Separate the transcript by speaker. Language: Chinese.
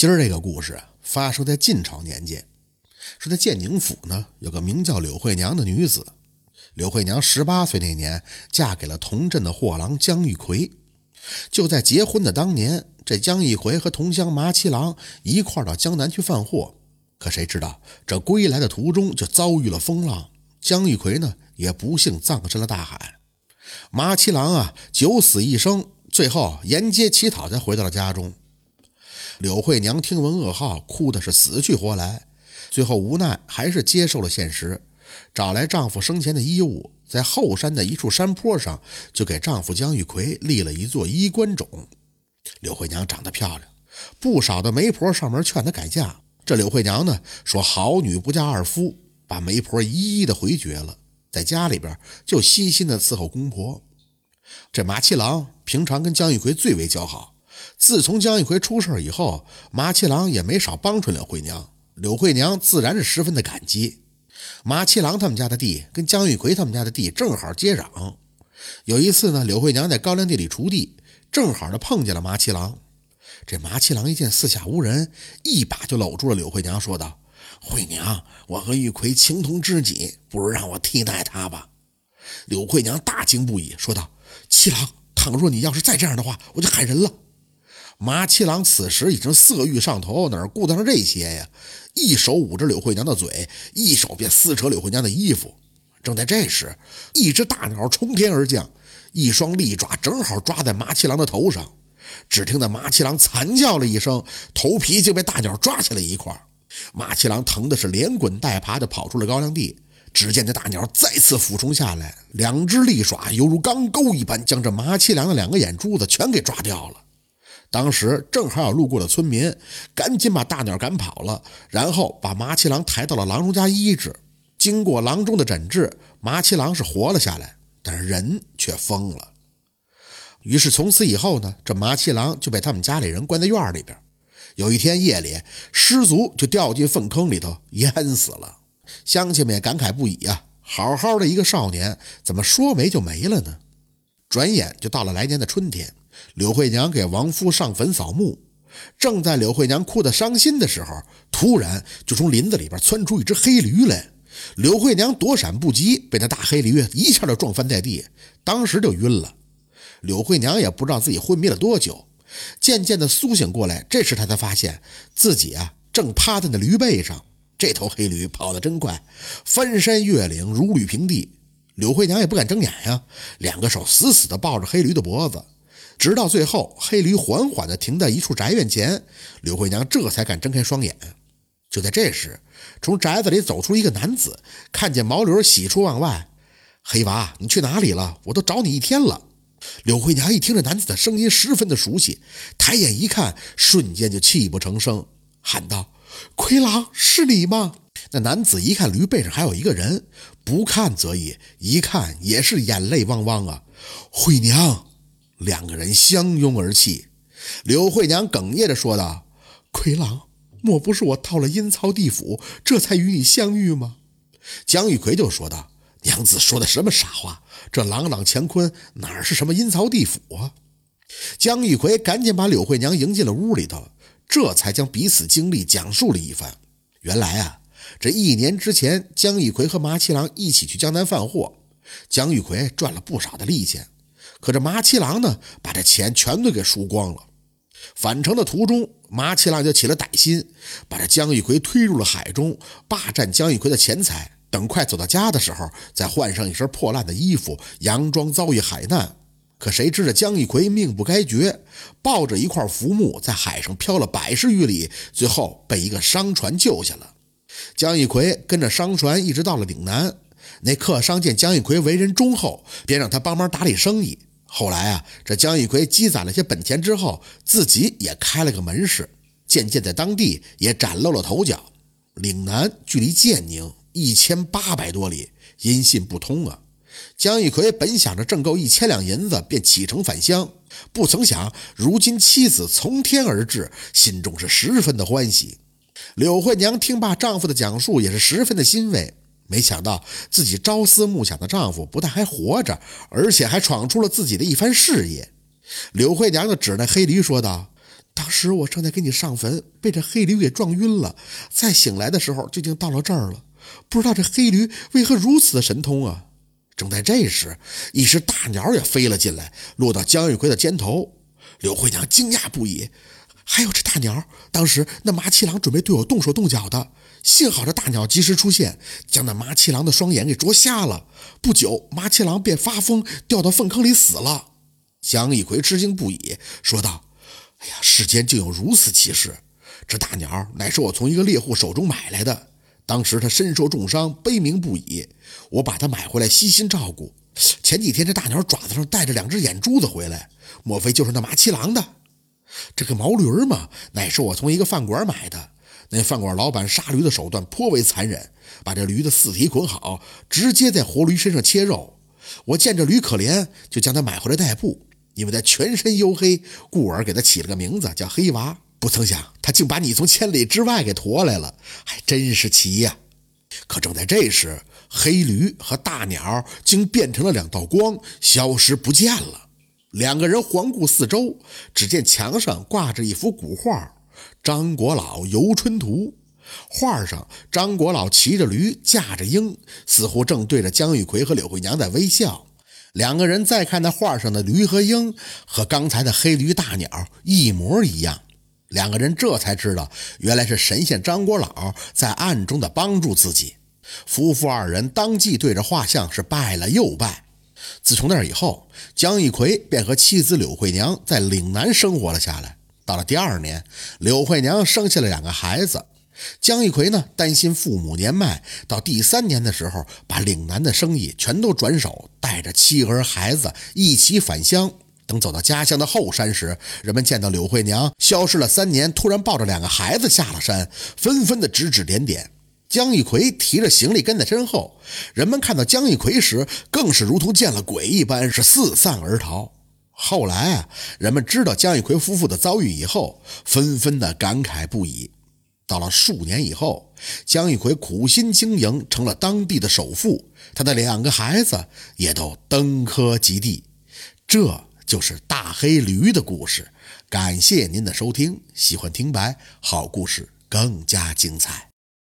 Speaker 1: 今儿这个故事发生在晋朝年间，是在建宁府呢，有个名叫柳惠娘的女子。柳惠娘十八岁那年，嫁给了同镇的货郎江玉奎。就在结婚的当年，这江玉奎和同乡麻七郎一块到江南去贩货。可谁知道，这归来的途中就遭遇了风浪，江玉奎呢也不幸葬身了大海。麻七郎啊，九死一生，最后沿街乞讨才回到了家中。柳惠娘听闻噩耗，哭的是死去活来，最后无奈还是接受了现实，找来丈夫生前的衣物，在后山的一处山坡上，就给丈夫江玉奎立了一座衣冠冢。柳慧娘长得漂亮，不少的媒婆上门劝她改嫁。这柳慧娘呢，说好女不嫁二夫，把媒婆一一的回绝了，在家里边就悉心的伺候公婆。这马七郎平常跟江玉奎最为交好，自从江玉奎出事以后，马七郎也没少帮衬柳慧娘，柳慧娘自然是十分的感激。马七郎他们家的地跟江玉奎他们家的地正好接壤，有一次呢，柳慧娘在高粱地里锄地，正好的碰见了马七郎。这麻七郎一见四下无人，一把就搂住了柳慧娘，说道：“慧娘，我和玉奎情同知己，不如让我替代他吧。”柳慧娘大惊不已，说道：“七郎，倘若你要是再这样的话，我就喊人了。”麻七郎此时已经色欲上头，哪顾得上这些呀？一手捂着柳慧娘的嘴，一手便撕扯柳慧娘的衣服。正在这时，一只大鸟冲天而降，一双利爪正好抓在麻七郎的头上。只听得麻七郎惨叫了一声，头皮就被大鸟抓起来一块。麻七郎疼的是连滚带爬的跑出了高粱地。只见这大鸟再次俯冲下来，两只利爪犹如钢钩一般，将这麻七郎的两个眼珠子全给抓掉了。当时正好有路过的村民，赶紧把大鸟赶跑了，然后把麻七郎抬到了郎中家医治。经过郎中的诊治，麻七郎是活了下来，但是人却疯了。于是从此以后呢，这麻七郎就被他们家里人关在院里边。有一天夜里失足就掉进粪坑里头淹死了，乡亲们也感慨不已啊！好好的一个少年，怎么说没就没了呢？转眼就到了来年的春天，柳慧娘给亡夫上坟扫墓，正在柳慧娘哭得伤心的时候，突然就从林子里边窜出一只黑驴来。柳慧娘躲闪不及，被那大黑驴一下就撞翻在地，当时就晕了。柳慧娘也不知道自己昏迷了多久，渐渐的苏醒过来。这时她才发现自己啊正趴在那驴背上。这头黑驴跑得真快，翻山越岭，如履平地。柳慧娘也不敢睁眼呀，两个手死死地抱着黑驴的脖子，直到最后黑驴缓缓地停在一处宅院前，柳慧娘这才敢睁开双眼。就在这时，从宅子里走出一个男子，看见毛驴喜出望外：“黑娃，你去哪里了？我都找你一天了。”柳慧娘一听这男子的声音十分的熟悉，抬眼一看，瞬间就泣不成声，喊道：“奎郎，是你吗？”那男子一看驴背上还有一个人，不看则已，一看也是眼泪汪汪啊！慧娘，两个人相拥而泣。柳慧娘哽咽着说道：“奎郎，莫不是我到了阴曹地府，这才与你相遇吗？”江玉奎就说道：“娘子说的什么傻话？”这朗朗乾坤哪是什么阴曹地府啊？江玉奎赶紧把柳慧娘迎进了屋里头，这才将彼此经历讲述了一番。原来啊，这一年之前，江玉奎和麻七郎一起去江南贩货，江玉奎赚了不少的利钱，可这麻七郎呢，把这钱全都给输光了。返程的途中，麻七郎就起了歹心，把这江玉奎推入了海中，霸占江玉奎的钱财。等快走到家的时候，再换上一身破烂的衣服，佯装遭遇海难。可谁知这江玉奎命不该绝，抱着一块浮木在海上漂了百十余里，最后被一个商船救下了。江玉奎跟着商船一直到了岭南，那客商见江玉奎为人忠厚，便让他帮忙打理生意。后来啊，这江玉奎积攒了些本钱之后，自己也开了个门市，渐渐在当地也崭露了头角。岭南距离建宁。一千八百多里，音信不通啊！江玉奎本想着挣够一千两银子，便启程返乡，不曾想如今妻子从天而至，心中是十分的欢喜。柳惠娘听罢丈夫的讲述，也是十分的欣慰。没想到自己朝思暮想的丈夫不但还活着，而且还闯出了自己的一番事业。柳慧娘就指那黑驴说道：“当时我正在给你上坟，被这黑驴给撞晕了。再醒来的时候，就已经到了这儿了。不知道这黑驴为何如此的神通啊！正在这时，一只大鸟也飞了进来，落到姜玉奎的肩头。柳慧娘惊讶不已。还有这大鸟，当时那麻七郎准备对我动手动脚的，幸好这大鸟及时出现，将那麻七郎的双眼给啄瞎了。不久，麻七郎便发疯，掉到粪坑里死了。蒋一奎吃惊不已，说道：“哎呀，世间竟有如此奇事！这大鸟乃是我从一个猎户手中买来的，当时他身受重伤，悲鸣不已，我把它买回来，悉心照顾。前几天这大鸟爪子上带着两只眼珠子回来，莫非就是那麻七郎的？”这个毛驴嘛，乃是我从一个饭馆买的。那饭馆老板杀驴的手段颇为残忍，把这驴的四蹄捆好，直接在活驴身上切肉。我见这驴可怜，就将它买回来代步。因为它全身黝黑，故而给它起了个名字叫黑娃。不曾想，他竟把你从千里之外给驮来了，还真是奇呀！可正在这时，黑驴和大鸟竟变成了两道光，消失不见了。两个人环顾四周，只见墙上挂着一幅古画《张国老游春图》。画上，张国老骑着驴，驾着鹰，似乎正对着姜玉奎和柳慧娘在微笑。两个人再看那画上的驴和鹰，和刚才的黑驴大鸟一模一样。两个人这才知道，原来是神仙张国老在暗中的帮助自己。夫妇二人当即对着画像是拜了又拜。自从那以后，姜玉奎便和妻子柳慧娘在岭南生活了下来。到了第二年，柳慧娘生下了两个孩子。江一奎呢，担心父母年迈，到第三年的时候，把岭南的生意全都转手，带着妻儿孩子一起返乡。等走到家乡的后山时，人们见到柳慧娘消失了三年，突然抱着两个孩子下了山，纷纷的指指点点。江一奎提着行李跟在身后，人们看到江一奎时，更是如同见了鬼一般，是四散而逃。后来啊，人们知道姜一奎夫妇的遭遇以后，纷纷的感慨不已。到了数年以后，姜一奎苦心经营，成了当地的首富，他的两个孩子也都登科及第。这就是大黑驴的故事。感谢您的收听，喜欢听白好故事更加精彩。